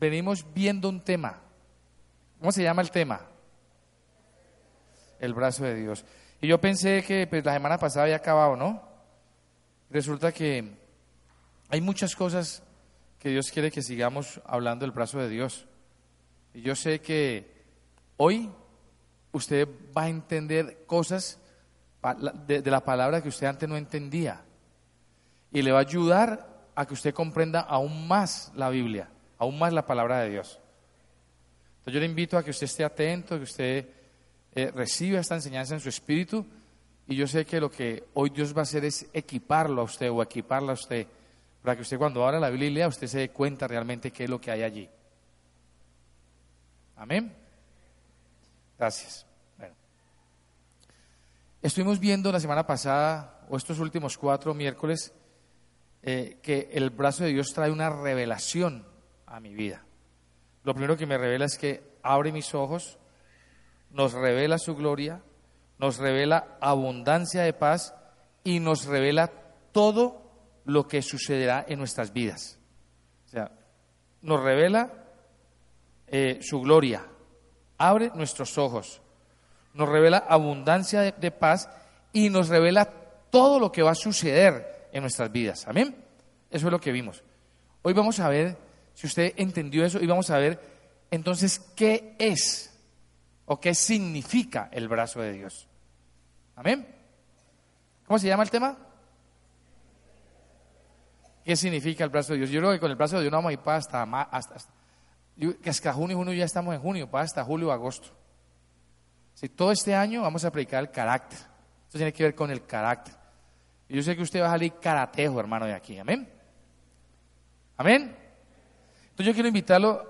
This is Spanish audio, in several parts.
venimos viendo un tema. ¿Cómo se llama el tema? El brazo de Dios. Y yo pensé que pues, la semana pasada había acabado, ¿no? Resulta que hay muchas cosas que Dios quiere que sigamos hablando del brazo de Dios. Y yo sé que hoy usted va a entender cosas de la palabra que usted antes no entendía. Y le va a ayudar a que usted comprenda aún más la Biblia, aún más la palabra de Dios. Entonces yo le invito a que usted esté atento, que usted eh, reciba esta enseñanza en su espíritu. Y yo sé que lo que hoy Dios va a hacer es equiparlo a usted o equiparla a usted, para que usted cuando abra la Biblia usted se dé cuenta realmente qué es lo que hay allí. Amén. Gracias. Estuvimos viendo la semana pasada, o estos últimos cuatro miércoles, eh, que el brazo de Dios trae una revelación a mi vida. Lo primero que me revela es que abre mis ojos, nos revela su gloria, nos revela abundancia de paz y nos revela todo lo que sucederá en nuestras vidas. O sea, nos revela eh, su gloria, abre nuestros ojos, nos revela abundancia de, de paz y nos revela todo lo que va a suceder en nuestras vidas. Amén. Eso es lo que vimos. Hoy vamos a ver, si usted entendió eso, y vamos a ver entonces qué es o qué significa el brazo de Dios. Amén. ¿Cómo se llama el tema? ¿Qué significa el brazo de Dios? Yo creo que con el brazo de Dios no vamos a ir para hasta, hasta, hasta- hasta junio junio ya estamos en junio, hasta julio agosto. Si todo este año vamos a predicar el carácter. Esto tiene que ver con el carácter. Yo sé que usted va a salir karatejo, hermano, de aquí. Amén. Amén. Yo quiero invitarlo.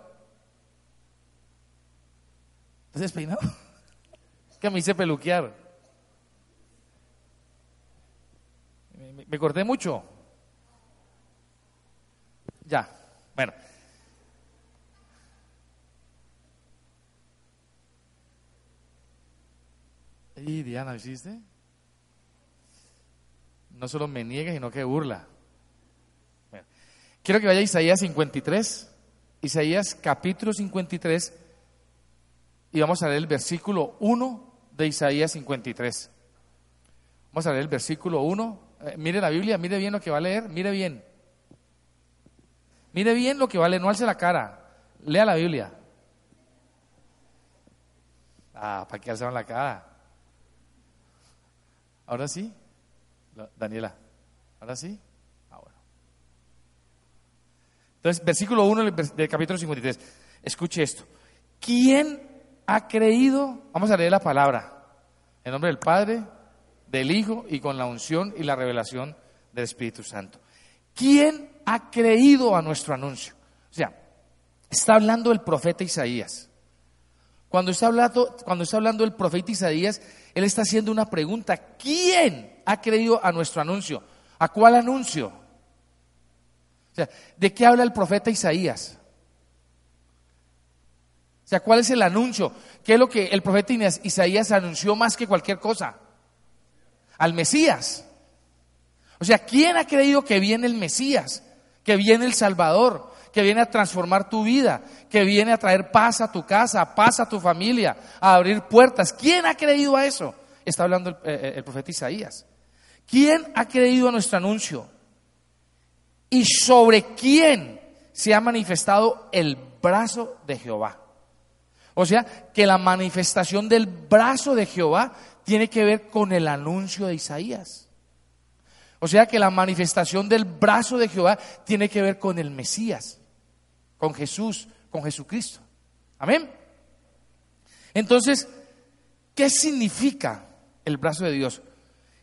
¿Estás despeinado? Es que me hice peluquear. Me, corté mucho. Ya. Bueno. Y Diana, ¿hiciste? No solo me niega, sino que burla. Quiero que vaya a Isaías 53, Isaías capítulo 53, y vamos a leer el versículo 1 de Isaías 53. Vamos a leer el versículo 1. Eh, mire la Biblia, mire bien lo que va a leer, mire bien. Mire bien lo que va a leer, no alce la cara. Lea la Biblia. Ah, ¿para qué alzaron la cara? ¿Ahora sí? La- Daniela, ¿ahora sí? Entonces, versículo 1 del, vers- del capítulo 53. Escuche esto. ¿Quién ha creído? Vamos a leer la palabra. En nombre del Padre, del Hijo y con la unción y la revelación del Espíritu Santo. ¿Quién ha creído a nuestro anuncio? O sea, está hablando el profeta Isaías. Cuando está, hablando, cuando está hablando el profeta Isaías, él está haciendo una pregunta. ¿Quién ha creído a nuestro anuncio? ¿A cuál anuncio? O sea, ¿de qué habla el profeta Isaías? O sea, ¿cuál es el anuncio? ¿Qué es lo que el profeta Isaías anunció más que cualquier cosa? Al Mesías. O sea, ¿quién ha creído que viene el Mesías? Que viene el Salvador, que viene a transformar tu vida, que viene a traer paz a tu casa, paz a tu familia, a abrir puertas. ¿Quién ha creído a eso? Está hablando el, eh, el profeta Isaías. ¿Quién ha creído a nuestro anuncio? ¿Y sobre quién se ha manifestado el brazo de Jehová? O sea, que la manifestación del brazo de Jehová tiene que ver con el anuncio de Isaías. O sea, que la manifestación del brazo de Jehová tiene que ver con el Mesías, con Jesús, con Jesucristo. Amén. Entonces, ¿qué significa el brazo de Dios?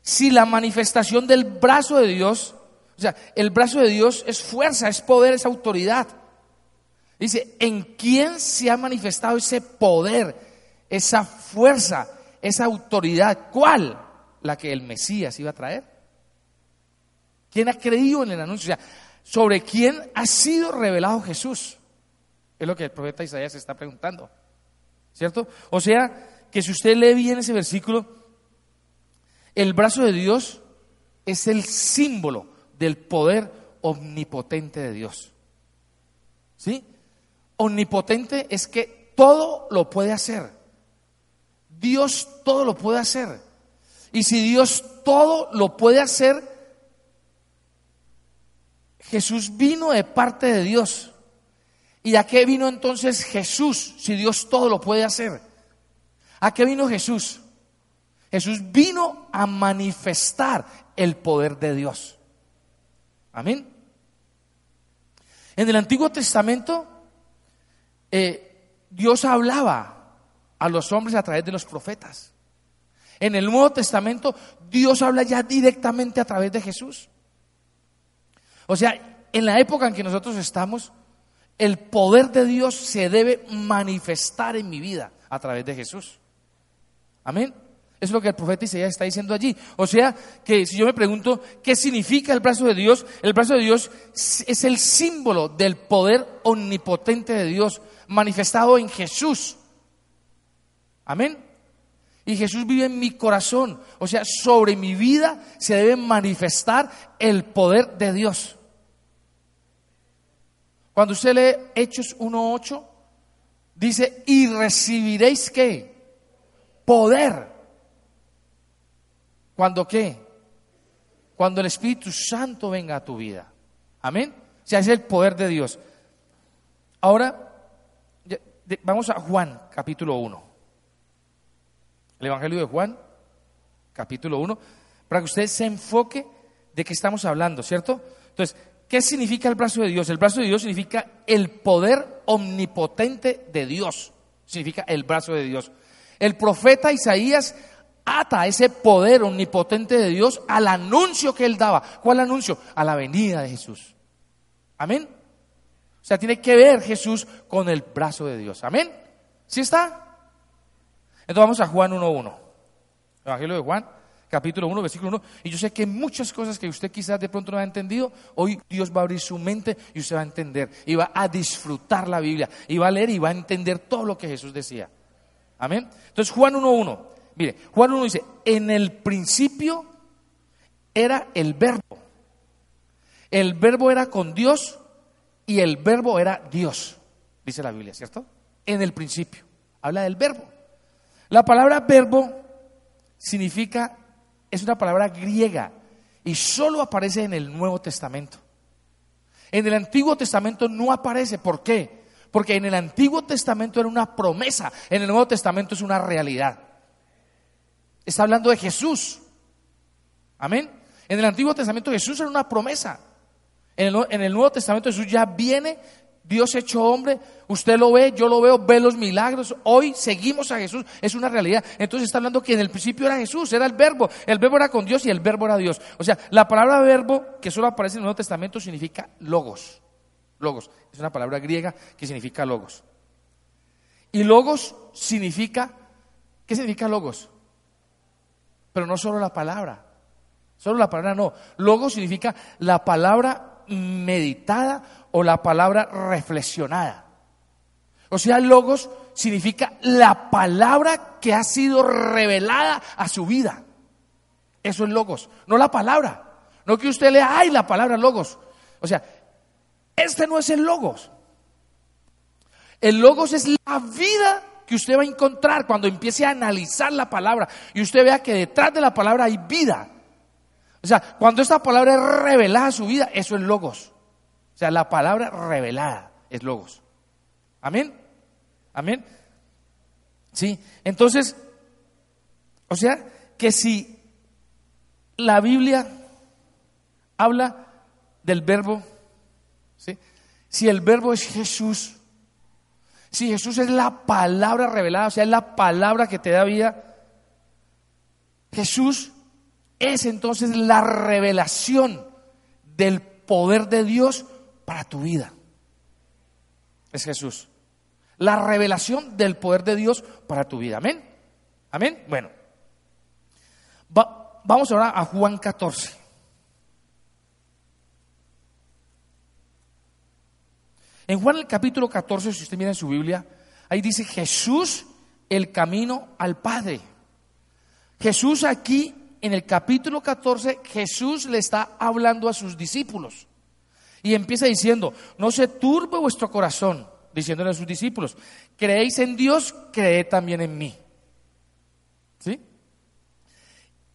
Si la manifestación del brazo de Dios, o sea, el brazo de Dios es fuerza, es poder, es autoridad. Dice, ¿en quién se ha manifestado ese poder, esa fuerza, esa autoridad? ¿Cuál? La que el Mesías iba a traer. ¿Quién ha creído en el anuncio? O sea, ¿sobre quién ha sido revelado Jesús? Es lo que el profeta Isaías está preguntando. ¿Cierto? O sea, que si usted lee bien ese versículo, el brazo de Dios es el símbolo del poder omnipotente de Dios. ¿Sí? Omnipotente es que todo lo puede hacer. Dios todo lo puede hacer. Y si Dios todo lo puede hacer, Jesús vino de parte de Dios. ¿Y a qué vino entonces Jesús si Dios todo lo puede hacer? ¿A qué vino Jesús? Jesús vino a manifestar el poder de Dios. Amén. En el Antiguo Testamento, eh, Dios hablaba a los hombres a través de los profetas. En el Nuevo Testamento, Dios habla ya directamente a través de Jesús. O sea, en la época en que nosotros estamos, el poder de Dios se debe manifestar en mi vida a través de Jesús. Amén. Es lo que el profeta Isaías está diciendo allí. O sea, que si yo me pregunto qué significa el brazo de Dios, el brazo de Dios es el símbolo del poder omnipotente de Dios manifestado en Jesús. Amén. Y Jesús vive en mi corazón. O sea, sobre mi vida se debe manifestar el poder de Dios. Cuando usted lee Hechos 1.8, dice, y recibiréis qué? poder. ¿Cuándo qué? Cuando el Espíritu Santo venga a tu vida. Amén. O sea, es el poder de Dios. Ahora, vamos a Juan, capítulo 1. El Evangelio de Juan, capítulo 1, para que usted se enfoque de qué estamos hablando, ¿cierto? Entonces, ¿qué significa el brazo de Dios? El brazo de Dios significa el poder omnipotente de Dios. Significa el brazo de Dios. El profeta Isaías ata ese poder omnipotente de Dios al anuncio que él daba. ¿Cuál anuncio? A la venida de Jesús. Amén. O sea, tiene que ver Jesús con el brazo de Dios. Amén. ¿Sí está? Entonces vamos a Juan 1.1. Evangelio de Juan, capítulo 1, versículo 1. Y yo sé que muchas cosas que usted quizás de pronto no ha entendido, hoy Dios va a abrir su mente y usted va a entender. Y va a disfrutar la Biblia. Y va a leer y va a entender todo lo que Jesús decía. Amén. Entonces Juan 1.1. Mire, Juan 1 dice, en el principio era el verbo. El verbo era con Dios y el verbo era Dios, dice la Biblia, ¿cierto? En el principio. Habla del verbo. La palabra verbo significa, es una palabra griega y solo aparece en el Nuevo Testamento. En el Antiguo Testamento no aparece. ¿Por qué? Porque en el Antiguo Testamento era una promesa, en el Nuevo Testamento es una realidad. Está hablando de Jesús. Amén. En el Antiguo Testamento Jesús era una promesa. En el, Nuevo Testamento Jesús ya viene, Dios hecho hombre, usted lo ve, yo lo veo, ve los milagros. Hoy seguimos a Jesús, es una realidad. Entonces está hablando que en el principio era Jesús, era el verbo. El verbo era con Dios y el verbo era Dios. O sea, la palabra verbo que solo aparece en el Nuevo Testamento significa logos. Logos. Es una palabra griega que significa logos. Y logos significa, ¿qué significa logos? Pero no solo la palabra. Solo la palabra no. Logos significa la palabra meditada o la palabra reflexionada. O sea, logos significa la palabra que ha sido revelada a su vida. Eso es logos, no la palabra. No que usted lea, ay, la palabra logos. O sea, este no es el logos. El logos es la vida que usted va a encontrar cuando empiece a analizar la palabra y usted vea que detrás de la palabra hay vida. O sea, cuando esta palabra es revelada a su vida, eso es logos. O sea, la palabra revelada es logos. Amén. Amén. Sí, entonces, o sea, que si la Biblia habla del verbo si el verbo es Jesús, si Jesús es la palabra revelada, o sea, es la palabra que te da vida, Jesús es entonces la revelación del poder de Dios para tu vida. es Jesús. La revelación del poder de Dios para tu vida. Amén. Amén. Bueno, vamos ahora a Juan 14. En Juan el capítulo 14, si usted mira en su Biblia, ahí dice Jesús el camino al Padre. Jesús aquí, en el capítulo 14, Jesús le está hablando a sus discípulos. Y empieza diciendo, no se turbe vuestro corazón, diciéndole a sus discípulos, creéis en Dios, creed también en mí. ¿Sí?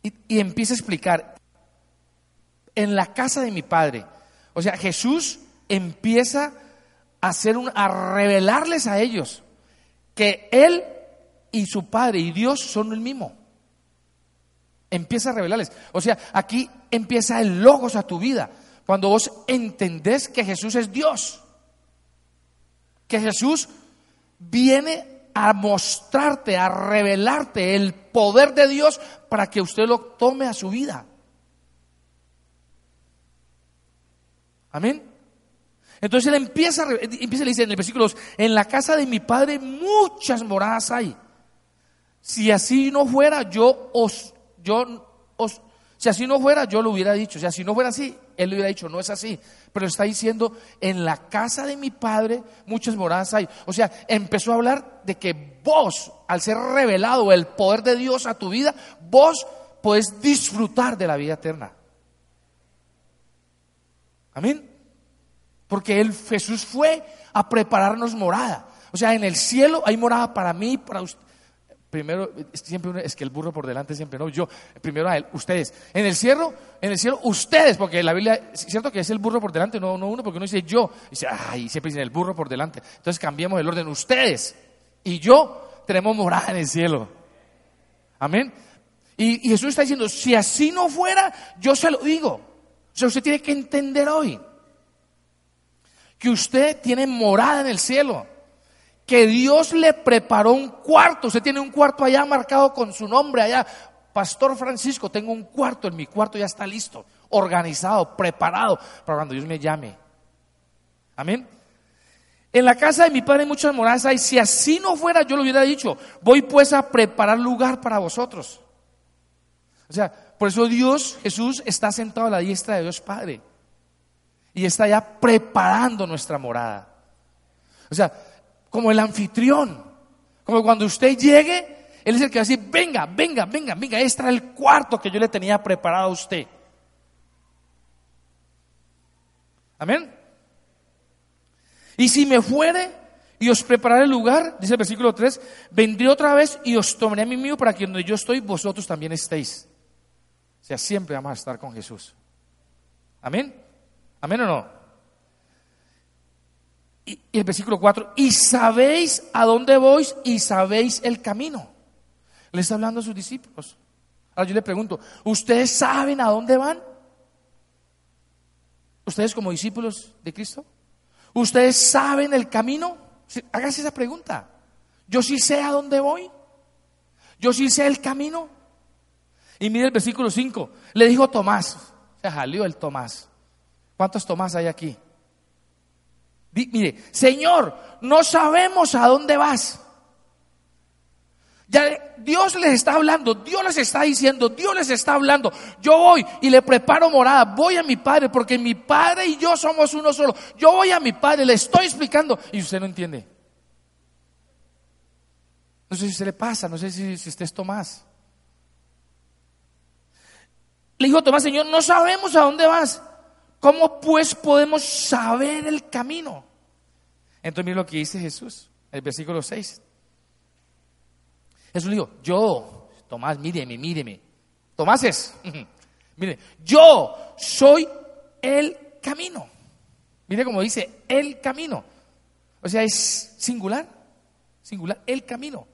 Y, y empieza a explicar, en la casa de mi Padre, o sea, Jesús empieza hacer un, a revelarles a ellos que Él y su Padre y Dios son el mismo. Empieza a revelarles. O sea, aquí empieza el logos a tu vida. Cuando vos entendés que Jesús es Dios. Que Jesús viene a mostrarte, a revelarte el poder de Dios para que usted lo tome a su vida. Amén. Entonces él empieza, empieza a decir en el versículo 2, en la casa de mi padre muchas moradas hay. Si así no fuera, yo os, yo os, si así no fuera, yo lo hubiera dicho. Si así no fuera así, él le hubiera dicho, no es así. Pero está diciendo, en la casa de mi padre muchas moradas hay. O sea, empezó a hablar de que vos, al ser revelado el poder de Dios a tu vida, vos podés disfrutar de la vida eterna. Amén. Porque él, Jesús fue a prepararnos morada. O sea, en el cielo hay morada para mí, para usted primero, siempre es que el burro por delante siempre, no, yo, primero a él, ustedes. En el cielo, en el cielo, ustedes, porque la Biblia, es cierto que es el burro por delante, no, no uno, porque uno dice yo, dice, ay, siempre dice el burro por delante. Entonces cambiamos el orden, ustedes y yo tenemos morada en el cielo. Amén. Y, y Jesús está diciendo, si así no fuera, yo se lo digo. O sea, usted tiene que entender hoy que usted tiene morada en el cielo que Dios le preparó un cuarto. Usted tiene un cuarto allá marcado con su nombre allá. Pastor Francisco, tengo un cuarto, en mi cuarto ya está listo, organizado, preparado para cuando Dios me llame. Amén. En la casa de mi padre hay muchas moradas y si así no fuera, yo lo hubiera dicho, voy pues a preparar lugar para vosotros. O sea, por eso Dios, Jesús, está sentado a la diestra de Dios Padre y está ya preparando nuestra morada. O sea, como el anfitrión. Como cuando usted llegue, Él es el que va a decir, venga, venga, venga, venga, este era el cuarto que yo le tenía preparado a usted. Amén. Y si me fuere y os prepararé el lugar, dice el versículo 3, vendré otra vez y os tomaré a mí mío para que donde yo estoy, vosotros también estéis. O sea, siempre vamos a estar con Jesús. Amén. Amén o no. Y, el versículo 4, y sabéis a dónde voy y sabéis el camino. Le está hablando a sus discípulos. Ahora yo le pregunto, ¿ustedes saben a dónde van? ¿Ustedes como discípulos de Cristo? ¿Ustedes saben el camino? Hágase esa pregunta. Yo sí sé a dónde voy. Yo sí sé el camino. Y mire el versículo 5. Le dijo Tomás. Se jalió el Tomás. ¿Cuántos Tomás hay aquí? Mire, Señor, no sabemos a dónde vas. Ya Dios les está hablando, Dios les está diciendo, Dios les está hablando. Yo voy y le preparo morada, voy a mi padre, porque mi padre y yo somos uno solo. Yo voy a mi padre, le estoy explicando y usted no entiende. No sé si se le pasa, no sé si, si usted es Tomás. Le dijo Tomás, Señor, no sabemos a dónde vas. ¿Cómo pues podemos saber el camino? Entonces mire lo que dice Jesús, el versículo 6. Jesús dijo, yo, Tomás, míreme, míreme. Tomás es, mire, yo soy el camino. Mire cómo dice, el camino. O sea, es singular, singular, el camino.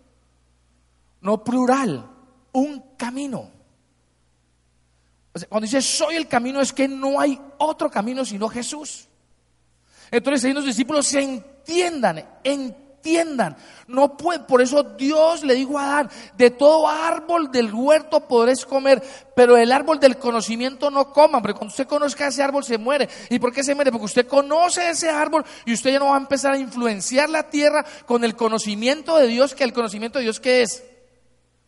No plural, un camino cuando dice soy el camino es que no hay otro camino sino Jesús. Entonces ahí los discípulos se entiendan, entiendan. No puede, por eso Dios le dijo a Adán, de todo árbol del huerto podréis comer, pero el árbol del conocimiento no coman, porque cuando usted conozca ese árbol se muere. ¿Y por qué se muere? Porque usted conoce ese árbol y usted ya no va a empezar a influenciar la tierra con el conocimiento de Dios, que el conocimiento de Dios que es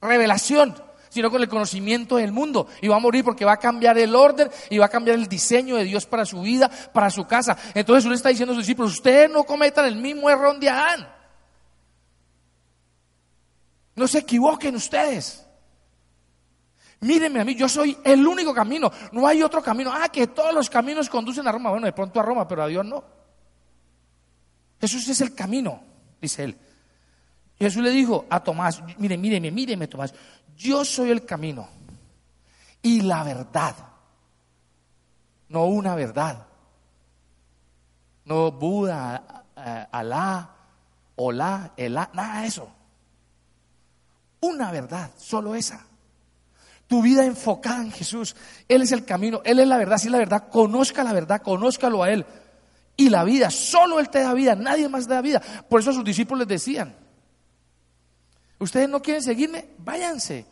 revelación sino con el conocimiento del mundo. Y va a morir porque va a cambiar el orden y va a cambiar el diseño de Dios para su vida, para su casa. Entonces uno está diciendo a sus discípulos, ustedes no cometan el mismo error de Adán. No se equivoquen ustedes. Mírenme a mí, yo soy el único camino. No hay otro camino. Ah, que todos los caminos conducen a Roma. Bueno, de pronto a Roma, pero a Dios no. Jesús es el camino, dice él. Jesús le dijo a Tomás, mire, míreme, míreme Tomás, yo soy el camino y la verdad, no una verdad, no Buda, eh, Alá, Olá, Elá, nada de eso. Una verdad, solo esa. Tu vida enfocada en Jesús. Él es el camino, Él es la verdad. Si es la verdad, conozca la verdad, conózcalo a Él. Y la vida, solo Él te da vida, nadie más da vida. Por eso sus discípulos les decían, ustedes no quieren seguirme, váyanse.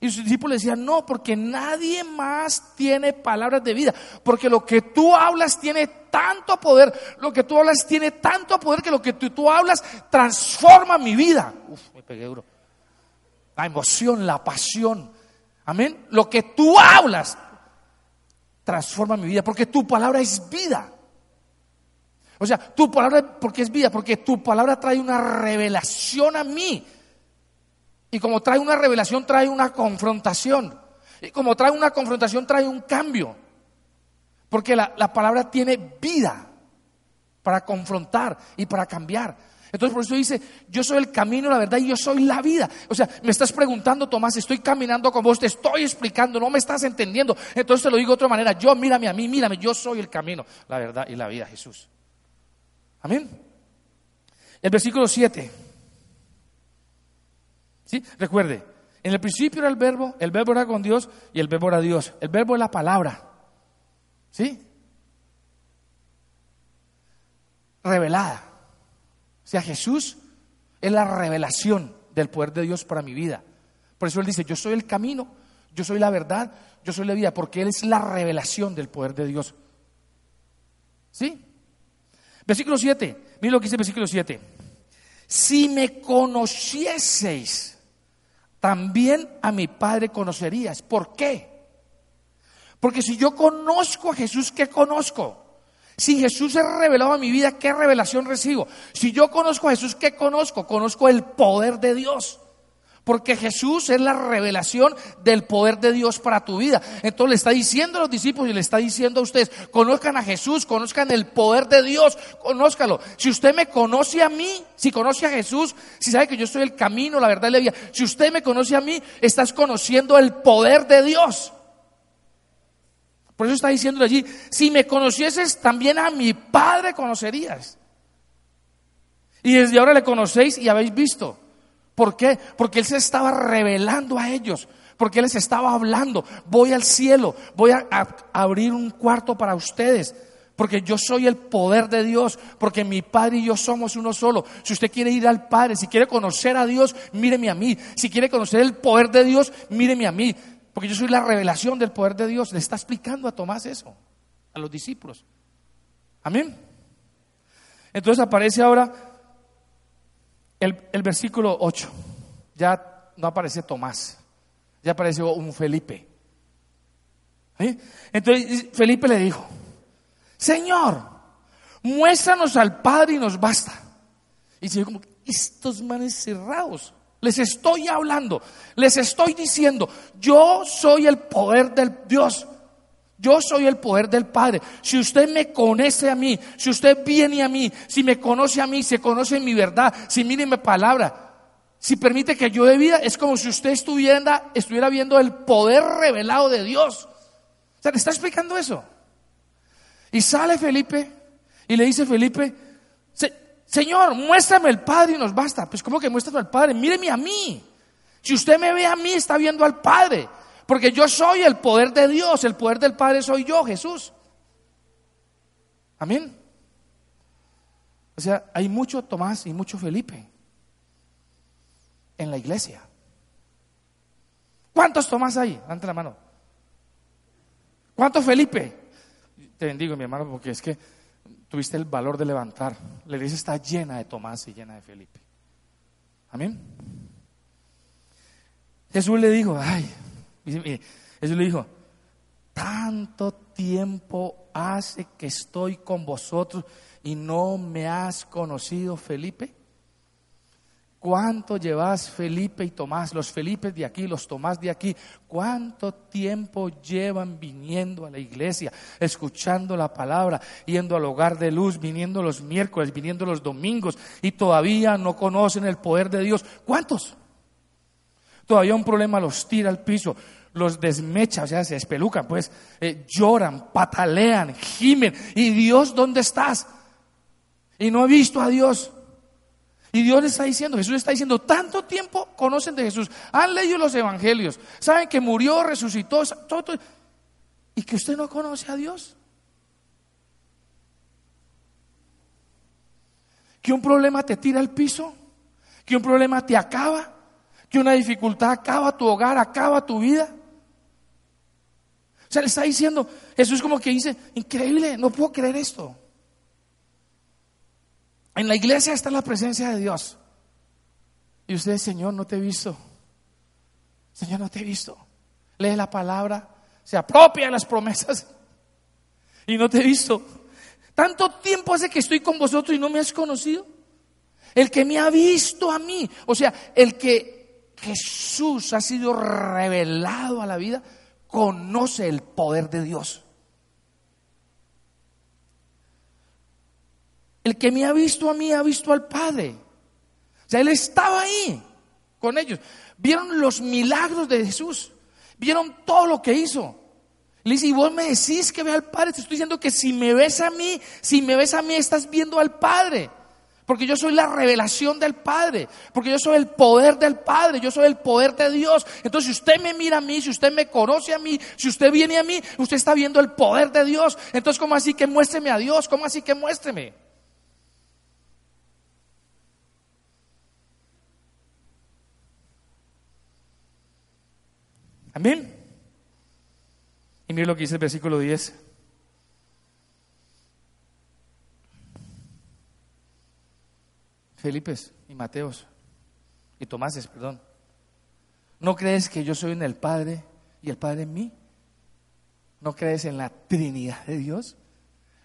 Y sus discípulos decían, no, porque nadie más tiene palabras de vida. Porque lo que tú hablas tiene tanto poder, lo que tú hablas tiene tanto poder que lo que tú, hablas transforma mi vida. Uf, me pegué duro. La emoción, la pasión. Amén. Lo que tú hablas transforma mi vida, porque tu palabra es vida. O sea, tu palabra, porque es vida, porque tu palabra trae una revelación a mí y como trae una revelación, trae una confrontación. Y como trae una confrontación, trae un cambio. Porque la, palabra tiene vida para confrontar y para cambiar. Entonces por eso dice, yo soy el camino, la verdad y yo soy la vida. O sea, me estás preguntando, Tomás, estoy caminando con vos, te estoy explicando, no me estás entendiendo. Entonces te lo digo de otra manera, yo mírame a mí, mírame, yo soy el camino, la verdad y la vida, Jesús. Amén. El versículo 7. Recuerde, en el principio era el verbo, el verbo era con Dios y el verbo era Dios. El verbo es la palabra. ¿Sí? Revelada. O sea, Jesús es la revelación del poder de Dios para mi vida. Por eso Él dice, yo soy el camino, yo soy la verdad, yo soy la vida, porque Él es la revelación del poder de Dios. ¿Sí? Versículo 7, mira lo que dice el versículo 7. Si me conocieseis, también a mi Padre conocerías. ¿Por qué? Porque si yo conozco a Jesús, ¿qué conozco? Si Jesús es revelado a mi vida, ¿qué revelación recibo? Si yo conozco a Jesús, ¿qué conozco? Conozco el poder de Dios. Porque Jesús es la revelación del poder de Dios para tu vida. Entonces le está diciendo a los discípulos y le está diciendo a ustedes, conozcan a Jesús, conozcan el poder de Dios, conózcalo. Si usted me conoce a mí, si conoce a Jesús, si sabe que yo soy el camino, la verdad y la vida, si usted me conoce a mí, estás conociendo el poder de Dios. Por eso está diciendo allí, si me conocieses, también a mi Padre conocerías. Y desde ahora le conocéis y habéis visto. ¿Por qué? Porque Él se estaba revelando a ellos, porque Él les estaba hablando, voy al cielo, voy a, abrir un cuarto para ustedes, porque yo soy el poder de Dios, porque mi Padre y yo somos uno solo. Si usted quiere ir al Padre, si quiere conocer a Dios, míreme a mí. Si quiere conocer el poder de Dios, míreme a mí, porque yo soy la revelación del poder de Dios. Le está explicando a Tomás eso, a los discípulos. Amén. Entonces aparece ahora el, versículo 8, ya no aparece Tomás, ya apareció un Felipe. Entonces Felipe le dijo, Señor, muéstranos al Padre y nos basta. Y dice, como, estos manes cerrados, les estoy hablando, les estoy diciendo, yo soy el poder del Dios. Yo soy el poder del Padre. Si usted me conoce a mí, si usted viene a mí, si me conoce a mí, se conoce mi verdad, si mire mi palabra, si permite que yo de vida, es como si usted estuviera, estuviera viendo el poder revelado de Dios. O sea, le está explicando eso. Y sale Felipe y le dice Felipe, Señor, muéstrame el Padre y nos basta. Pues ¿cómo que muéstrame al Padre? Míreme a mí. Si usted me ve a mí, está viendo al Padre. Porque yo soy el poder de Dios, el poder del Padre soy yo, Jesús. Amén. sea, hay mucho Tomás y mucho Felipe en la iglesia. ¿Cuántos Tomás hay? Levanta la mano. ¿Cuántos Felipe? Te bendigo, mi hermano, porque es que tuviste el valor de levantar. La iglesia está llena de Tomás y llena de Felipe. Amén. Jesús le dijo, ay, Jesús le dijo, tanto tiempo hace que estoy con vosotros y no me has conocido, Felipe. ¿Cuánto llevas Felipe y Tomás? Los Felipes de aquí, los Tomás de aquí. ¿Cuánto tiempo llevan viniendo a la iglesia, escuchando la palabra, yendo al hogar de luz, viniendo los miércoles, viniendo los domingos y todavía no conocen el poder de Dios? ¿Cuántos? Todavía un problema los tira al piso, los desmecha, o sea, se espelucan, pues eh, lloran, patalean, gimen. ¿Y Dios dónde estás? Y no he visto a Dios. Y Dios le está diciendo, Jesús está diciendo, tanto tiempo conocen de Jesús, han leído los evangelios, saben que murió, resucitó, todo, y que usted no conoce a Dios. Que un problema te tira al piso, que un problema te acaba, que una dificultad acaba tu hogar, acaba tu vida. O sea, le está diciendo, Jesús como que dice, increíble, no puedo creer esto. En la iglesia está la presencia de Dios. Y usted, Señor, no te he visto. Señor, no te he visto. Lee la palabra, se apropia las promesas. Y no te he visto. Tanto tiempo hace que estoy con vosotros y no me has conocido. El que me ha visto a mí, o sea, el que Jesús ha sido revelado a la vida, conoce el poder de Dios. El que me ha visto a mí ha visto al Padre. O sea, Él estaba ahí con ellos. Vieron los milagros de Jesús. Vieron todo lo que hizo. Le dice, y vos me decís que ve al Padre. Te estoy diciendo que si me ves a mí, si me ves a mí, estás viendo al Padre. Porque yo soy la revelación del Padre. Porque yo soy el poder del Padre. Yo soy el poder de Dios. Entonces, si usted me mira a mí, si usted me conoce a mí, si usted viene a mí, usted está viendo el poder de Dios. Entonces, ¿cómo así que muéstreme a Dios? ¿Cómo así que muéstreme? Amén. Y mire lo que dice el versículo 10. Felipes y Mateos y Tomáses, perdón. ¿No crees que yo soy en el Padre y el Padre en mí? ¿No crees en la Trinidad de Dios?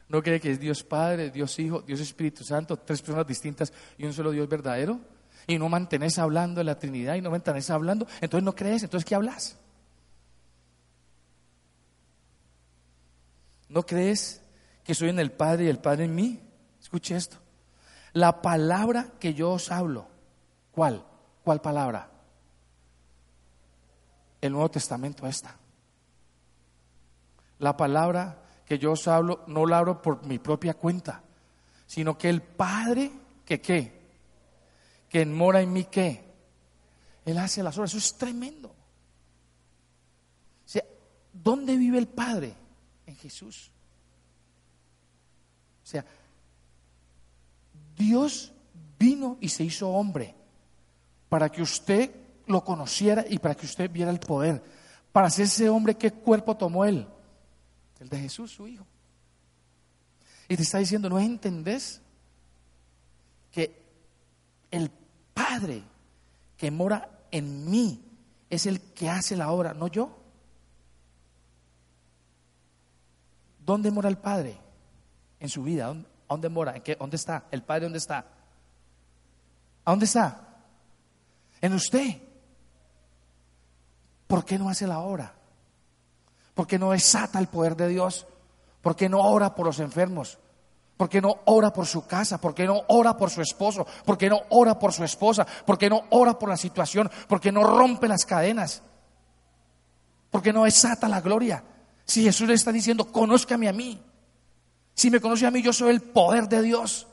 ¿No crees que es Dios Padre, Dios Hijo, Dios Espíritu Santo, tres personas distintas y un solo Dios verdadero? Y no mantenés hablando de la Trinidad y no mantenés hablando, entonces no crees, entonces ¿qué hablas? ¿No crees que soy en el Padre y el Padre en mí? Escuche esto. La palabra que yo os hablo, ¿cuál? ¿Cuál palabra? El Nuevo Testamento esta. La palabra que yo os hablo no la hablo por mi propia cuenta, sino que el Padre, que qué? Que mora en mí, ¿qué? Él hace las obras. Eso es tremendo. O sea, ¿dónde vive el Padre? en Jesús. O sea, Dios vino y se hizo hombre para que usted lo conociera y para que usted viera el poder. Para ser ese hombre, ¿qué cuerpo tomó él? El de Jesús, su Hijo. Y te está diciendo, ¿no entendés que el Padre que mora en mí es el que hace la obra, no yo? ¿Dónde mora el Padre en su vida? ¿Dónde, mora? ¿En qué, ¿Dónde está? ¿El Padre dónde está? ¿A dónde está? En usted. ¿Por qué no hace la obra? ¿Por qué no desata el poder de Dios? ¿Por qué no ora por los enfermos? ¿Por qué no ora por su casa? ¿Por qué no ora por su esposo? ¿Por qué no ora por su esposa? ¿Por qué no ora por la situación? ¿Por qué no rompe las cadenas? ¿Por qué no desata la gloria? Si Jesús le está diciendo, conózcame a mí. Si me conoce a mí, yo soy el poder de Dios.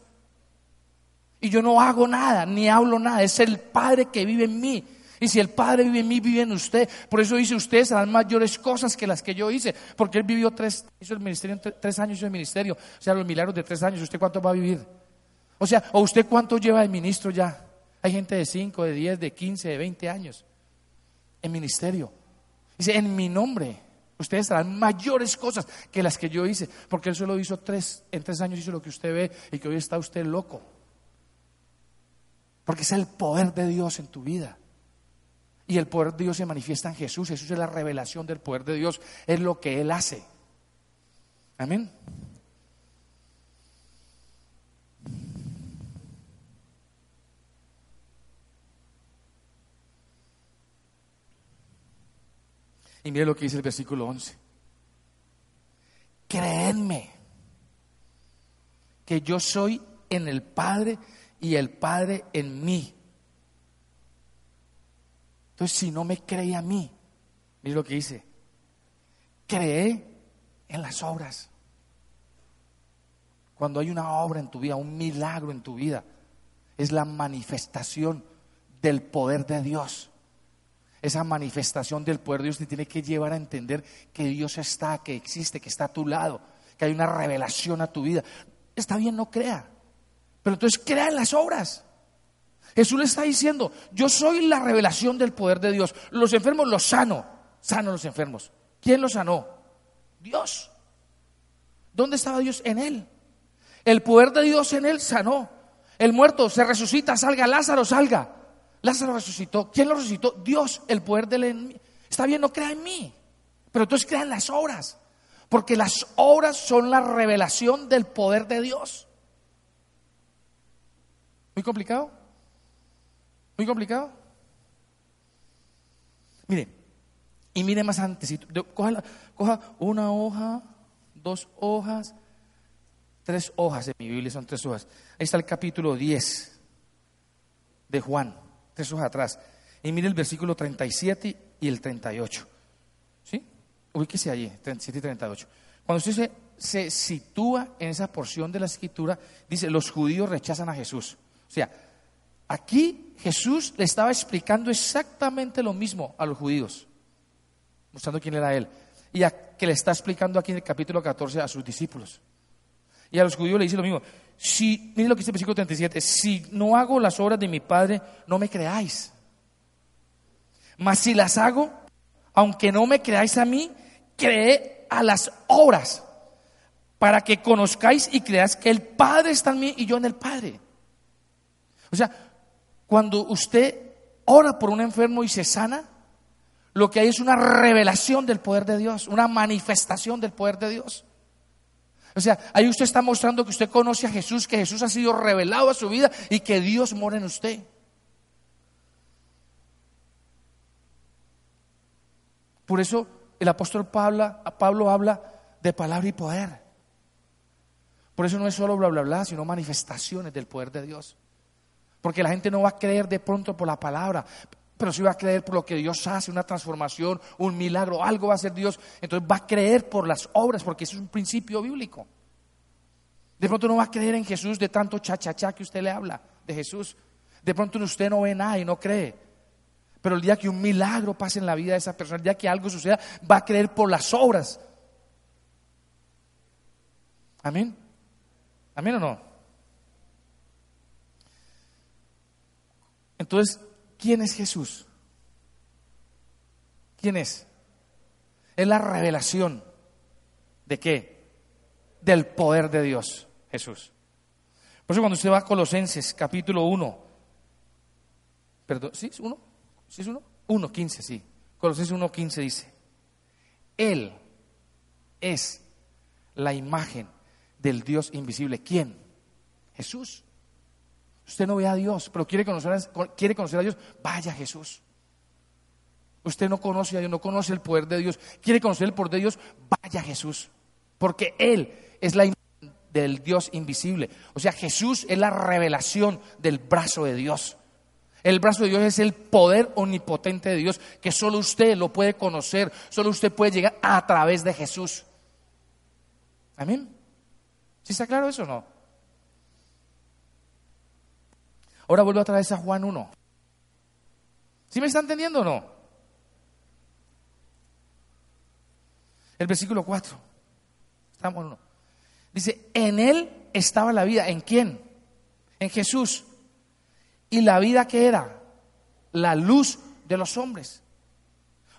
Y yo no hago nada, ni hablo nada. Es el Padre que vive en mí. Y si el Padre vive en mí, vive en usted. Por eso dice usted las mayores cosas que las que yo hice. Porque Él vivió tres, hizo el ministerio, tres años hizo el ministerio. O sea, los milagros de tres años. ¿Usted cuánto va a vivir? O sea, ¿o usted cuánto lleva de ministro ya? Hay gente de 5, de 10, de 15, de 20 años en ministerio. Dice, en mi nombre, ustedes harán mayores cosas que las que yo hice, porque él solo hizo tres, en tres años hizo lo que usted ve y que hoy está usted loco. Porque es el poder de Dios en tu vida. Y el poder de Dios se manifiesta en Jesús. Jesús es la revelación del poder de Dios. Es lo que Él hace. Amén. Y mire lo que dice el versículo 11. Creedme que yo soy en el Padre y el Padre en mí. Entonces, si no me cree a mí, mire lo que dice, cree en las obras. Cuando hay una obra en tu vida, un milagro en tu vida, es la manifestación del poder de Dios. Esa manifestación del poder de Dios te tiene que llevar a entender que Dios está, que existe, que está a tu lado, que hay una revelación a tu vida. Está bien, no crea. Pero entonces crea en las obras. Jesús le está diciendo, yo soy la revelación del poder de Dios. Los enfermos los sano, sano los enfermos. ¿Quién los sanó? Dios. ¿Dónde estaba Dios? En él. El poder de Dios en él sanó. El muerto se resucita, salga, Lázaro salga. Lázaro resucitó. ¿Quién lo resucitó? Dios, el poder de él. Está bien, no crea en mí. Pero entonces crea en las obras. Porque las obras son la revelación del poder de Dios. ¿Muy complicado? ¿Muy complicado? Mire, y mire más antes. Coja, coja una hoja, dos hojas, tres hojas de mi Biblia, son tres hojas. Ahí está el capítulo 10 de Juan, hojas atrás. Y mire el versículo 37 y el 38. ¿Sí? Ubíquese allí, 37 y 38. Cuando usted se, se sitúa en esa porción de la escritura, dice, los judíos rechazan a Jesús. O sea, aquí Jesús le estaba explicando exactamente lo mismo a los judíos, mostrando quién era Él. Y a, que le está explicando aquí en el capítulo 14 a sus discípulos. Y a los judíos le dice lo mismo. Si, miren lo que dice el versículo 37, si no hago las obras de mi Padre, no me creáis. Mas si las hago, aunque no me creáis a mí, cree a las obras, para que conozcáis y creáis que el Padre está en mí y yo en el Padre. O sea, cuando usted ora por un enfermo y se sana, lo que hay es una revelación del poder de Dios, una manifestación del poder de Dios. O sea, ahí usted está mostrando que usted conoce a Jesús, que Jesús ha sido revelado a su vida y que Dios mora en usted. Por eso el apóstol Pablo, habla de palabra y poder. Por eso no es solo bla, bla, bla, sino manifestaciones del poder de Dios. Porque la gente no va a creer de pronto por la palabra, pero sí va a creer por lo que Dios hace, una transformación, un milagro, algo va a hacer Dios. Entonces va a creer por las obras, porque eso es un principio bíblico. De pronto no va a creer en Jesús de tanto cha-cha-cha que usted le habla de Jesús. De pronto usted no ve nada y no cree. Pero el día que un milagro pase en la vida de esa persona, el día que algo suceda, va a creer por las obras. Amén. Amén o no. Entonces, ¿quién es Jesús? ¿Quién es? Es la revelación de qué? Del poder de Dios, Jesús. Por eso cuando usted va a Colosenses capítulo 1, perdón, ¿sí es 1? ¿Sí es 1? 1, 15, sí. Colosenses 1, 15 dice, Él es la imagen del Dios invisible. ¿Quién? Jesús. Usted no ve a Dios, pero quiere conocer a, quiere conocer a Dios, vaya Jesús. Usted no conoce a Dios, no conoce el poder de Dios, quiere conocer el poder de Dios, vaya Jesús. Porque Él es la imagen del Dios invisible. O sea, Jesús es la revelación del brazo de Dios. El brazo de Dios es el poder omnipotente de Dios que solo usted lo puede conocer, solo usted puede llegar a través de Jesús. Amén. ¿Sí está claro eso o no? Ahora vuelvo a traer a Juan 1. ¿Sí me está entendiendo o no? El versículo 4. Estamos en uno. Dice, en él estaba la vida. ¿En quién? en Jesús. Y la vida que era la luz de los hombres.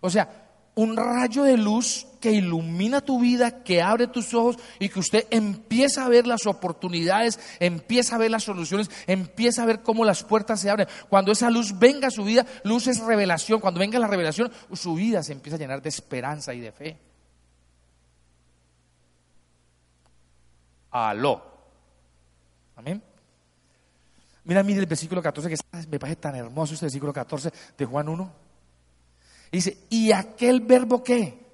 O sea, un rayo de luz que ilumina tu vida, que abre tus ojos y que usted empieza a ver las oportunidades, empieza a ver las soluciones, empieza a ver cómo las puertas se abren. Cuando esa luz venga a su vida, luz es revelación. Cuando venga la revelación, su vida se empieza a llenar de esperanza y de fe. Aló. Amén. Mira, mire el versículo 14, que me parece tan hermoso este versículo 14 de Juan 1. Dice, ¿y aquel verbo qué?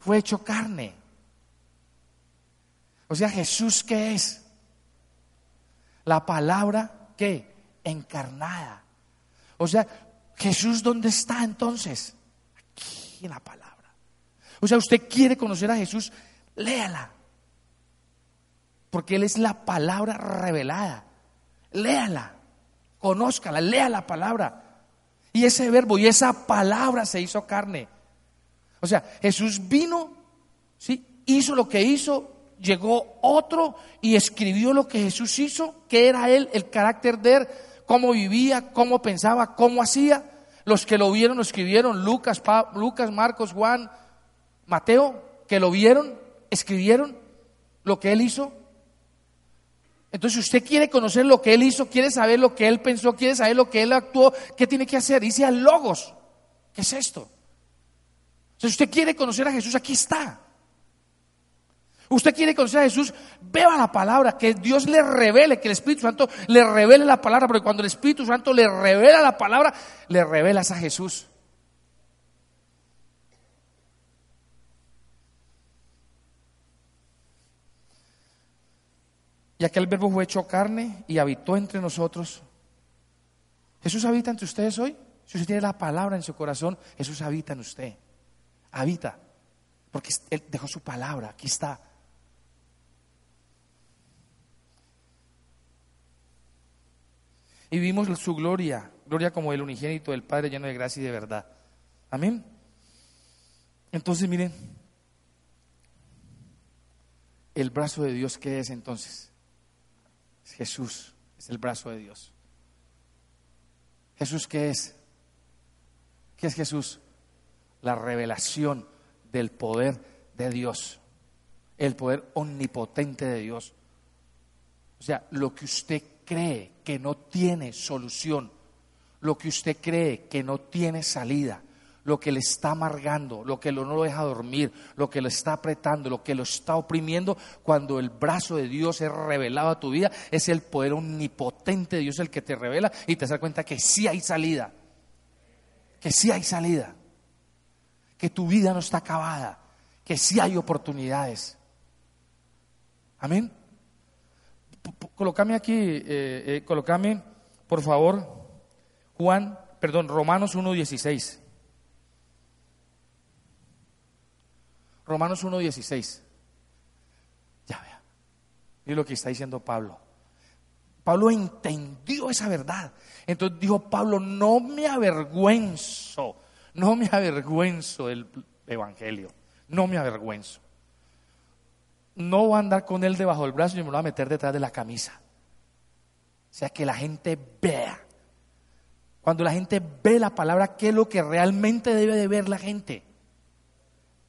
Fue hecho carne. O sea, Jesús qué es? La palabra qué? Encarnada. O sea, Jesús ¿dónde está entonces? Aquí la palabra. O sea, usted quiere conocer a Jesús, léala. Porque Él es la palabra revelada. Léala, conózcala, lea la palabra. Y ese verbo y esa palabra se hizo carne. O sea, Jesús vino, ¿sí? hizo lo que hizo, llegó otro y escribió lo que Jesús hizo, que era él, el carácter de él, cómo vivía, cómo pensaba, cómo hacía. Los que lo vieron lo escribieron, Lucas, Lucas, Marcos, Juan, Mateo, que lo vieron, escribieron lo que él hizo. Entonces, si usted quiere conocer lo que él hizo, quiere saber lo que él pensó, quiere saber lo que él actuó, ¿qué tiene que hacer? Dice al Logos. ¿Qué es esto? Si usted quiere conocer a Jesús, aquí está. Usted quiere conocer a Jesús, vea la palabra, que Dios le revele, que el Espíritu Santo le revele la palabra, porque cuando el Espíritu Santo le revela la palabra, le revelas a Jesús. Y aquel verbo fue hecho carne y habitó entre nosotros. Jesús habita entre ustedes hoy. Si usted tiene la palabra en su corazón, Jesús habita en usted. Habita. Porque Él dejó su palabra. Aquí está. Y vimos su gloria. Gloria como el unigénito del Padre lleno de gracia y de verdad. Amén. Entonces, miren. El brazo de Dios, ¿qué es entonces? Jesús, es el brazo de Dios. ¿Jesús qué es? ¿Qué es Jesús? La revelación del poder de Dios, el poder omnipotente de Dios. O sea, lo que usted cree que no tiene solución, lo que usted cree que no tiene salida, lo que le está amargando, lo que no lo deja dormir, lo que lo está apretando, lo que lo está oprimiendo, cuando el brazo de Dios es revelado a tu vida, es el poder omnipotente de Dios el que te revela y te das cuenta que sí hay salida, que sí hay salida, que tu vida no está acabada, que sí hay oportunidades. Amén. Colócame aquí, eh, eh, colócame, por favor, Juan, perdón, Romanos 1.16. Romanos 1.16. Ya vea. Y lo que está diciendo Pablo. Pablo entendió esa verdad. Entonces dijo Pablo, no me avergüenzo, no me avergüenzo del Evangelio, no me avergüenzo. No voy a andar con él debajo del brazo y me lo voy a meter detrás de la camisa. O sea, que la gente vea. Cuando la gente ve la palabra, ¿qué es lo que realmente debe de ver la gente?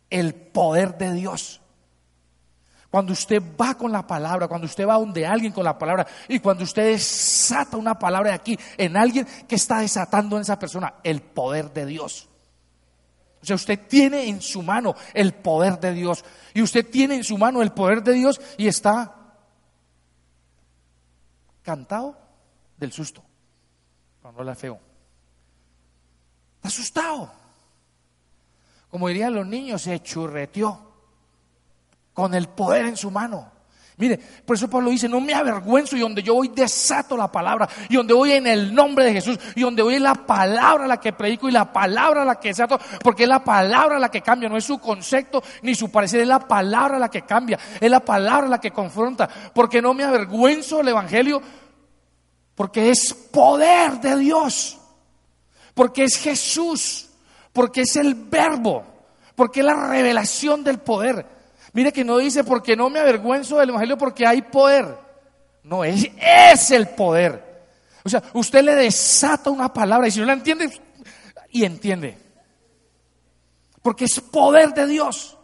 El poder de Dios. Cuando usted va con la palabra, cuando usted va donde alguien con la palabra y cuando usted desata una palabra de aquí en alguien que está desatando en esa persona el poder de Dios. O sea, usted tiene en su mano el poder de Dios y usted tiene en su mano el poder de Dios y está cantado del susto. Cuando la feo. Está asustado como dirían los niños, se churreteó con el poder en su mano. Mire, por eso Pablo dice, no me avergüenzo y donde yo voy desato la palabra y donde voy en el nombre de Jesús y donde voy es la palabra la que predico y la palabra la que desato, porque es la palabra la que cambia, no es su concepto ni su parecer, es la palabra la que cambia, es la palabra la que confronta, porque no me avergüenzo el Evangelio, porque es poder de Dios, porque es Jesús porque es el verbo, porque es la revelación del poder. Mire que no dice porque no me avergüenzo del Evangelio porque hay poder. No, es, es el poder. O sea, usted le desata una palabra y si no la entiende, y entiende. Porque es poder de Dios.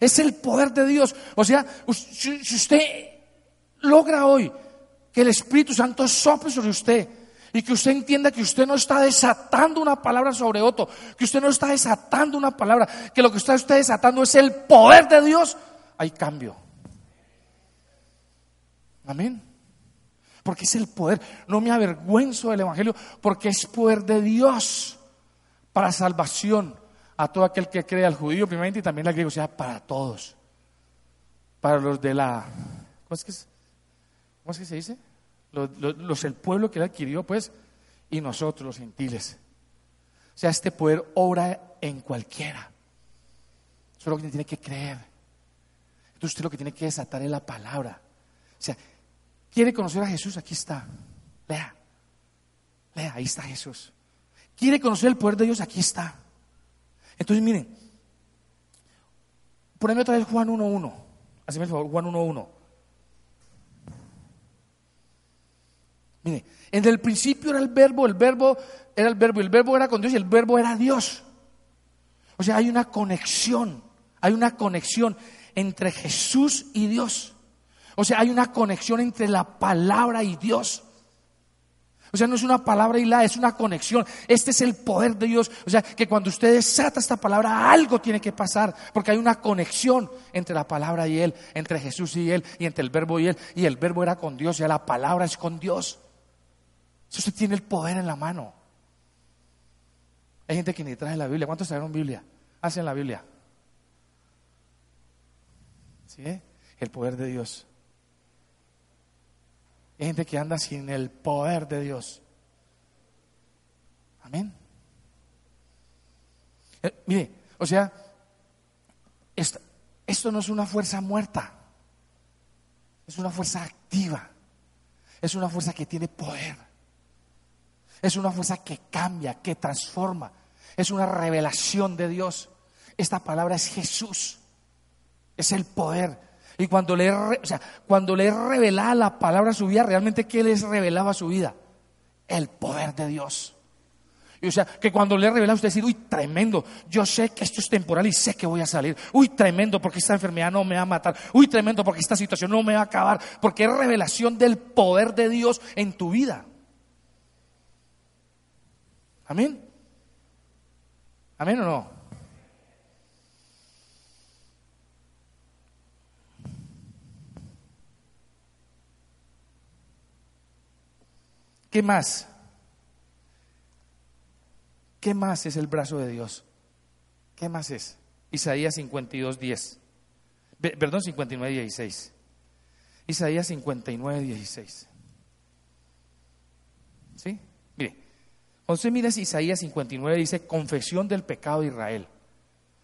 Es el poder de Dios. O sea, si usted logra hoy que el Espíritu Santo sople sobre usted y que usted entienda que usted no está desatando una palabra sobre otro, que usted no está desatando una palabra, que lo que está usted desatando es el poder de Dios, hay cambio. Amén. Porque es el poder. No me avergüenzo del Evangelio porque es poder de Dios para salvación a todo aquel que cree al judío primeramente y también al griego, o sea, para todos. Para los de la... ¿Cómo es que, ¿cómo es que se dice? Los, el pueblo que él adquirió, pues, y nosotros, los gentiles. O sea, este poder obra en cualquiera. Solo que tiene que creer. Entonces usted lo que tiene que desatar es la palabra. O sea, quiere conocer a Jesús, aquí está. Lea. Lea, ahí está Jesús. Quiere conocer el poder de Dios, aquí está. Entonces, miren, poneme otra vez Juan 1.1. Haceme el favor, Juan 1.1. Mire, en el principio era el verbo, el verbo era el verbo, y el verbo era con Dios y el verbo era Dios. O sea, hay una conexión, hay una conexión entre Jesús y Dios. O sea, hay una conexión entre la palabra y Dios. O sea, no es una palabra hilada, es una conexión. Este es el poder de Dios. O sea, que cuando usted desata esta palabra, algo tiene que pasar, porque hay una conexión entre la palabra y Él, entre Jesús y Él, y entre el verbo y Él. Y el verbo era con Dios, ya la palabra es con Dios. Si usted tiene el poder en la mano. Hay gente que ni trae la Biblia. ¿Cuántos trajeron Biblia? Hacen la Biblia. ¿Sí? El poder de Dios. Hay gente que anda sin el poder de Dios. Amén. Eh, mire, o sea, esto, esto no es una fuerza muerta. Es una fuerza activa. Es una fuerza que tiene poder. Es una fuerza que cambia, que transforma. Es una revelación de Dios. Esta palabra es Jesús. Es el poder. Y cuando le, o sea, cuando le revelaba la palabra a su vida, realmente ¿qué les revelaba a su vida? El poder de Dios. Y o sea, que cuando le revelaba usted decir, uy, tremendo, yo sé que esto es temporal y sé que voy a salir. Uy, tremendo, porque esta enfermedad no me va a matar. Uy, tremendo, porque esta situación no me va a acabar. Porque es revelación del poder de Dios en tu vida. Amén. Amén o no. ¿Qué más? ¿Qué más es el brazo de Dios? ¿Qué más es? Isaías 52, 10. Perdón, 59, 16. Isaías 59, 16. ¿Sí? Entonces mira Isaías 59 dice, confesión del pecado de Israel.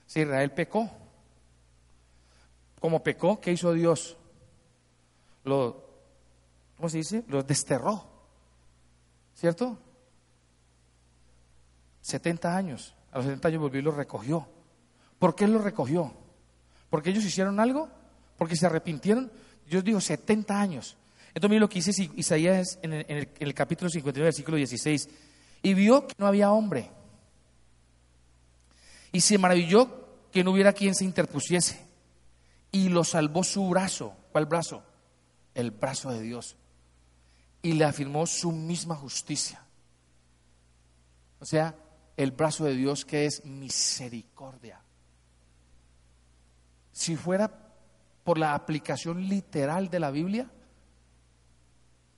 Si Israel pecó, como pecó, ¿qué hizo Dios? Lo, ¿Cómo se dice? Los desterró. ¿Cierto? 70 años. A los 70 años volvió y los recogió. ¿Por qué los recogió? ¿Porque ellos hicieron algo? ¿Porque se arrepintieron? Dios dijo 70 años. Entonces mira lo que dice Isaías en el, en el capítulo 59, versículo 16 y vio que no había hombre. Y se maravilló que no hubiera quien se interpusiese. Y lo salvó su brazo. ¿Cuál brazo? El brazo de Dios. Y le afirmó su misma justicia. O sea, el brazo de Dios que es misericordia. Si fuera por la aplicación literal de la Biblia,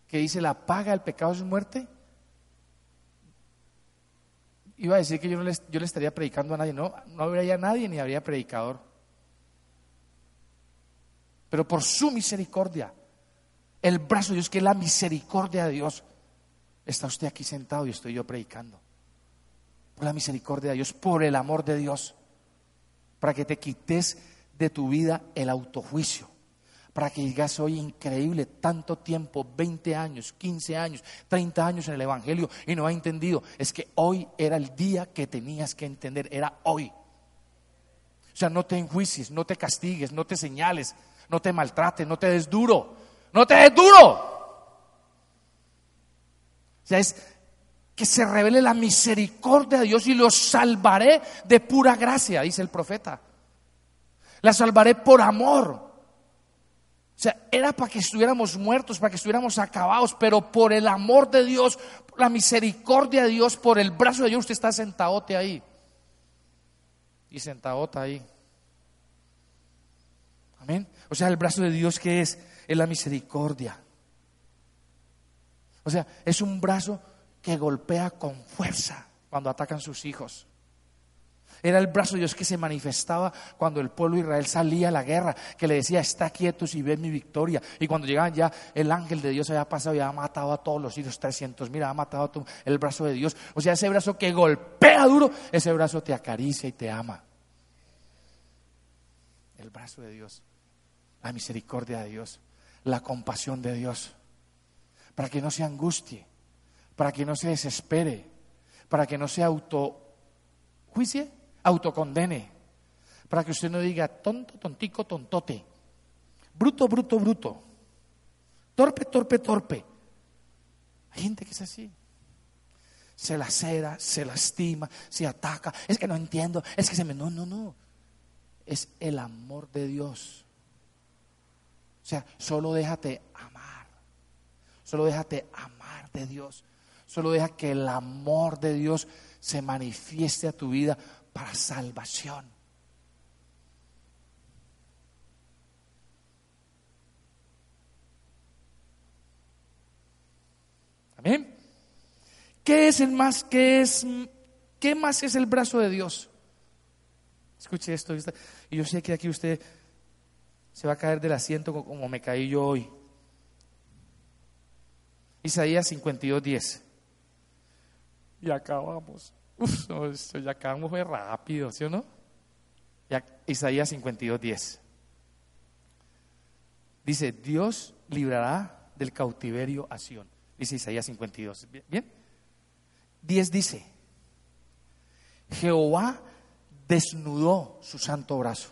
que dice la paga del pecado es muerte, iba a decir que yo no yo le estaría predicando a nadie. No, no habría nadie ni habría predicador. Pero por su misericordia, el brazo de Dios, que es la misericordia de Dios, está usted aquí sentado y estoy yo predicando. Por la misericordia de Dios, por el amor de Dios, para que te quites de tu vida el autojuicio para que digas hoy increíble, tanto tiempo, 20 años, 15 años, 30 años en el Evangelio y no ha entendido. Es que hoy era el día que tenías que entender, era hoy. O sea, no te enjuicies, no te castigues, no te señales, no te maltrates, no te des duro, no te des duro. O sea, es que se revele la misericordia de Dios y los salvaré de pura gracia, dice el profeta. La salvaré por amor. O sea, era para que estuviéramos muertos, para que estuviéramos acabados, pero por el amor de Dios, por la misericordia de Dios, por el brazo de Dios, usted está sentadote ahí. Y sentadota ahí. Amén. O sea, el brazo de Dios que es, es la misericordia. O sea, es un brazo que golpea con fuerza cuando atacan sus hijos. Era el brazo de Dios que se manifestaba cuando el pueblo de Israel salía a la guerra, que le decía, está quieto y ve mi victoria. Y cuando llegaban ya, el ángel de Dios había pasado y había matado a todos los hijos, 300 mira, ha matado a el brazo de Dios. O sea, ese brazo que golpea duro, ese brazo te acaricia y te ama. El brazo de Dios, la misericordia de Dios, la compasión de Dios, para que no se angustie, para que no se desespere, para que no se autojuicie autocondene, para que usted no diga tonto, tontico, tontote, bruto, bruto, bruto, torpe, torpe, torpe. Hay gente que es así. Se lacera, se lastima, se ataca. Es que no entiendo, es que se me... No, no, no. Es el amor de Dios. O sea, solo déjate amar. Solo déjate amar de Dios. Solo deja que el amor de Dios se manifieste a tu vida para salvación. Amén. ¿Qué es el más? ¿Qué es? ¿Qué más es el brazo de Dios? Escuche esto. Y yo sé que aquí usted se va a caer del asiento como me caí yo hoy. Isaías 52, 10. Y acabamos. Uf, no, esto ya acabamos muy rápido, ¿sí o no? Ya, Isaías 52, 10. Dice, Dios librará del cautiverio a Sion. Dice Isaías 52. ¿Bien? 10 dice, Jehová desnudó su santo brazo.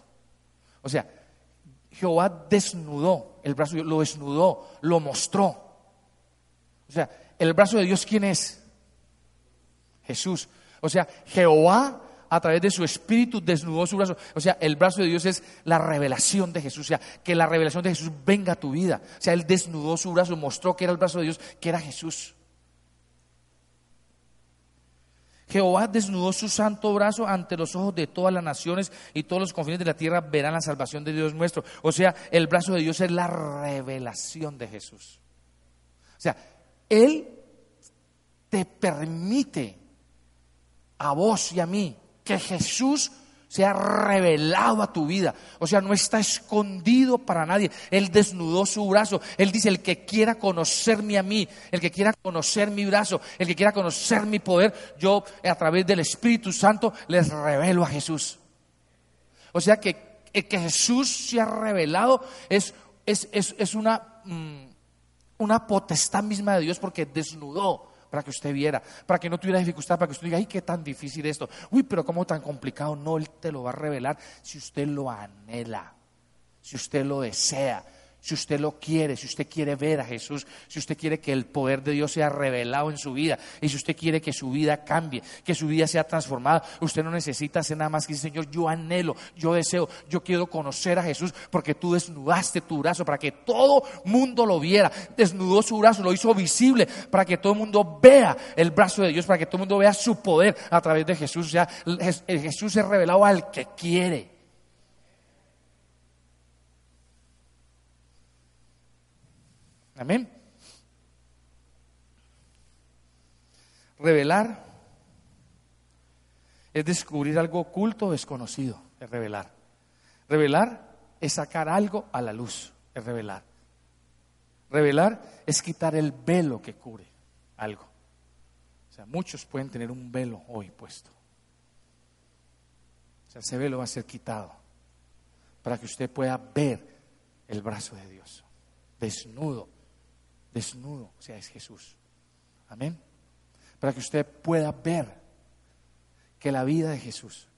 O sea, Jehová desnudó el brazo, lo desnudó, lo mostró. O sea, el brazo de Dios, ¿quién es? Jesús. O sea, Jehová a través de su espíritu desnudó su brazo. O sea, el brazo de Dios es la revelación de Jesús. O sea, que la revelación de Jesús venga a tu vida. O sea, Él desnudó su brazo, mostró que era el brazo de Dios, que era Jesús. Jehová desnudó su santo brazo ante los ojos de todas las naciones y todos los confines de la tierra verán la salvación de Dios nuestro. O sea, el brazo de Dios es la revelación de Jesús. O sea, Él te permite a vos y a mí que Jesús se ha revelado a tu vida. O sea, no está escondido para nadie. Él desnudó su brazo. Él dice, el que quiera conocerme a mí, el que quiera conocer mi brazo, el que quiera conocer mi poder, yo a través del Espíritu Santo les revelo a Jesús. O sea que, que Jesús se ha revelado es, es, es, una, mm, una potestad misma de Dios porque desnudó para que usted viera, para que no tuviera dificultad, para que usted diga, ay, qué tan difícil esto. Uy, pero cómo tan complicado. No, Él te lo va a revelar si usted lo anhela, si usted lo desea, si usted lo quiere, si usted quiere ver a Jesús, si usted quiere que el poder de Dios sea revelado en su vida y si usted quiere que su vida cambie, que su vida sea transformada, usted no necesita hacer nada más que decir, Señor, yo anhelo, yo deseo, yo quiero conocer a Jesús porque tú desnudaste tu brazo para que todo mundo lo viera, desnudó su brazo, lo hizo visible para que todo el mundo vea el brazo de Dios, para que todo el mundo vea su poder a través de Jesús. O sea, Jesús es revelado al que quiere. Amén. Revelar es descubrir algo oculto o desconocido, es revelar. Revelar es sacar algo a la luz, es revelar. Revelar es quitar el velo que cubre algo. O sea, muchos pueden tener un velo hoy puesto. O sea, ese velo va a ser quitado para que usted pueda ver el brazo de Dios, desnudo, desnudo, o sea, es Jesús. Amén. Para que usted pueda ver que la vida de Jesús,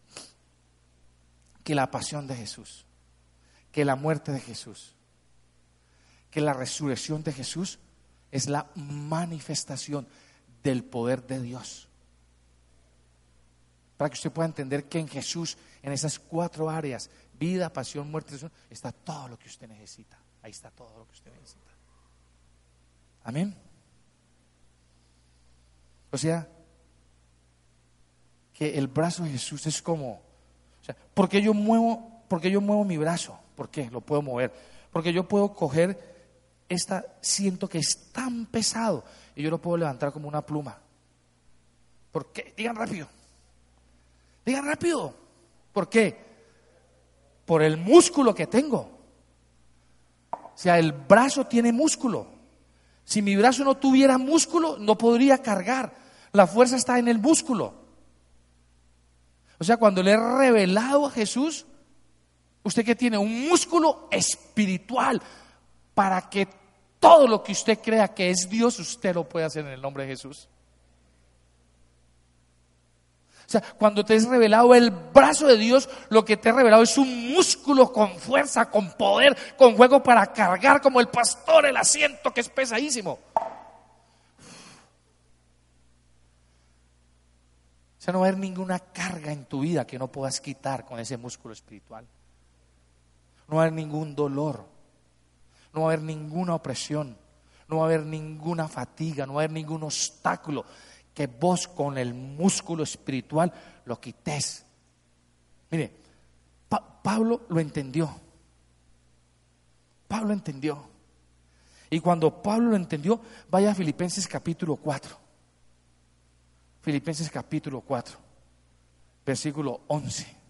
que la pasión de Jesús, que la muerte de Jesús, que la resurrección de Jesús es la manifestación del poder de Dios. Para que usted pueda entender que en Jesús, en esas cuatro áreas, vida, pasión, muerte, está todo lo que usted necesita. Ahí está todo lo que usted necesita. Amén. O sea, que el brazo de Jesús es como, o sea, porque yo muevo, porque yo muevo mi brazo, ¿por qué? Lo puedo mover, porque yo puedo coger esta, siento que es tan pesado y yo lo puedo levantar como una pluma. ¿Por qué? Digan rápido. Digan rápido. ¿Por qué? Por el músculo que tengo. O sea, el brazo tiene músculo. Si mi brazo no tuviera músculo, no podría cargar. La fuerza está en el músculo. O sea, cuando le he revelado a Jesús, usted que tiene un músculo espiritual para que todo lo que usted crea que es Dios, usted lo puede hacer en el nombre de Jesús. O sea, cuando te es revelado el brazo de Dios, lo que te ha revelado es un músculo con fuerza, con poder, con juego para cargar como el pastor el asiento que es pesadísimo. O sea, no va a haber ninguna carga en tu vida que no puedas quitar con ese músculo espiritual. No va a haber ningún dolor. No va a haber ninguna opresión. No va a haber ninguna fatiga. No va a haber ningún obstáculo que vos con el músculo espiritual lo quites. Mire, Pablo lo entendió. Pablo entendió. Y cuando Pablo lo entendió, vaya a Filipenses capítulo 4. Filipenses capítulo 4, versículo 11.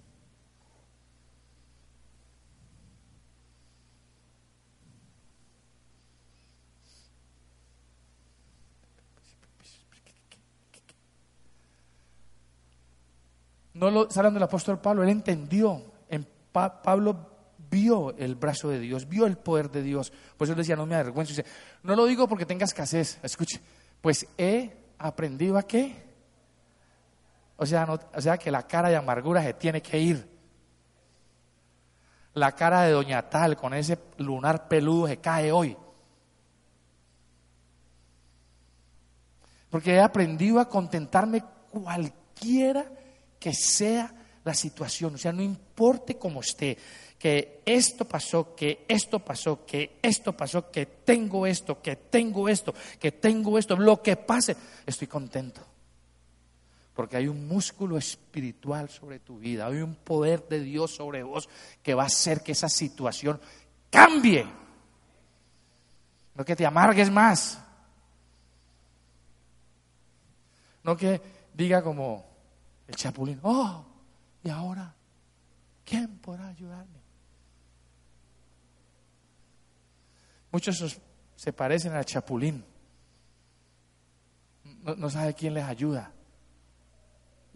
No lo está hablando el apóstol Pablo, él entendió. En Pablo vio el brazo de Dios, vio el poder de Dios. Por eso él decía, no me avergüenzo. no lo digo porque tenga escasez. Escuche, pues he aprendido a qué. O sea, o sea que la cara de amargura se tiene que ir. La cara de Doña Tal con ese lunar peludo se cae hoy. Porque he aprendido a contentarme cualquiera que sea la situación, o sea, no importe cómo esté, que esto pasó, que esto pasó, que esto pasó, que tengo esto, que tengo esto, que tengo esto, lo que pase, estoy contento. Porque hay un músculo espiritual sobre tu vida, hay un poder de Dios sobre vos que va a hacer que esa situación cambie. No que te amargues más. No que diga como, el chapulín, oh, y ahora, ¿quién podrá ayudarme? Muchos se parecen al chapulín. No, no, sabe quién les ayuda.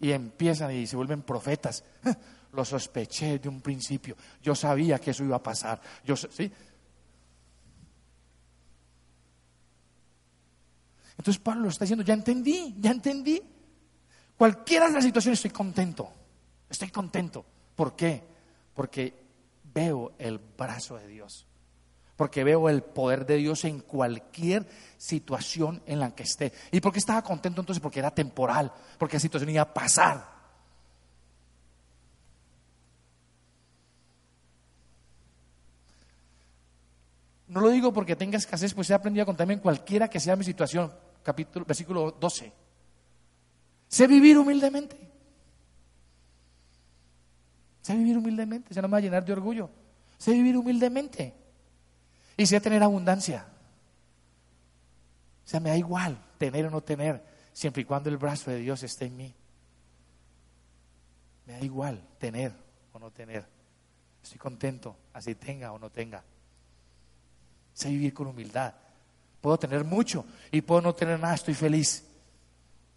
Y empiezan y se vuelven profetas. Lo sospeché de un principio. Yo sabía que eso iba a pasar. Yo, ¿sí? Entonces Pablo lo está diciendo, ya entendí, ya entendí. Cualquiera de las situaciones estoy contento. Estoy contento. ¿Por qué? Porque veo el brazo de Dios. Porque veo el poder de Dios en cualquier situación en la que esté. ¿Y por qué estaba contento entonces? Porque era temporal. Porque la situación iba a pasar. No lo digo porque tenga escasez, pues he aprendido a contarme en cualquiera que sea mi situación. Capítulo, versículo 12. Sé vivir humildemente. Sé vivir humildemente. Ya no me va a llenar de orgullo. Sé vivir humildemente. Y sé tener abundancia. O sea, me da igual tener o no tener, siempre y cuando el brazo de Dios esté en mí. Me da igual tener o no tener. Estoy contento, así tenga o no tenga. Sé vivir con humildad. Puedo tener mucho y puedo no tener nada, estoy feliz.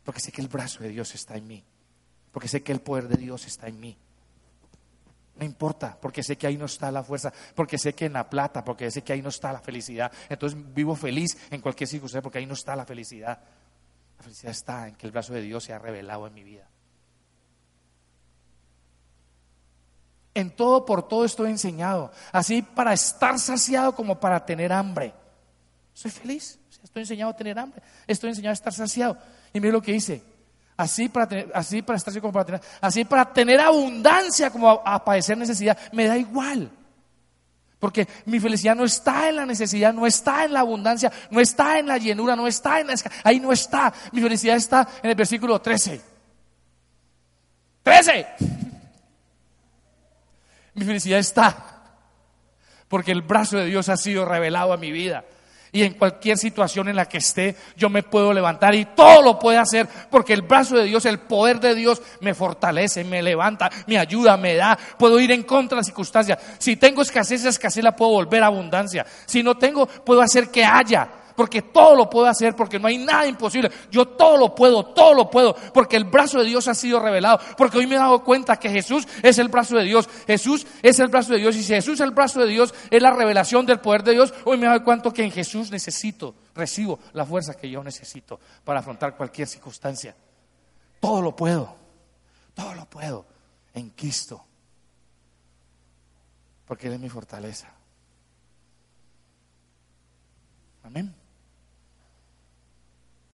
Porque sé que el brazo de Dios está en mí. Porque sé que el poder de Dios está en mí. No importa, porque sé que ahí no está la fuerza, porque sé que en la plata, porque sé que ahí no está la felicidad. Entonces vivo feliz en cualquier circunstancia, porque ahí no está la felicidad. La felicidad está en que el brazo de Dios se ha revelado en mi vida. En todo por todo estoy enseñado, así para estar saciado como para tener hambre. Soy feliz, estoy enseñado a tener hambre, estoy enseñado a estar saciado. Y mire lo que dice. Así para tener, así para estar como para tener, así para tener abundancia como a, padecer necesidad, me da igual. Porque mi felicidad no está en la necesidad, no está en la abundancia, no está en la llenura, no está en la ahí no está. Mi felicidad está en el versículo 13. 13. Mi felicidad está porque el brazo de Dios ha sido revelado a mi vida. Y en cualquier situación en la que esté, yo me puedo levantar y todo lo puede hacer porque el brazo de Dios, el poder de Dios me fortalece, me levanta, me ayuda, me da. Puedo ir en contra de las circunstancias. Si tengo escasez, esa escasez la puedo volver a abundancia. Si no tengo, puedo hacer que haya porque todo lo puedo hacer, porque no hay nada imposible. Yo todo lo puedo, todo lo puedo, porque el brazo de Dios ha sido revelado, porque hoy me he dado cuenta que Jesús es el brazo de Dios, Jesús es el brazo de Dios, y si Jesús es el brazo de Dios, es la revelación del poder de Dios, hoy me he dado cuenta que en Jesús necesito, recibo la fuerza que yo necesito para afrontar cualquier circunstancia. Todo lo puedo, todo lo puedo en Cristo, porque Él es mi fortaleza. Amén.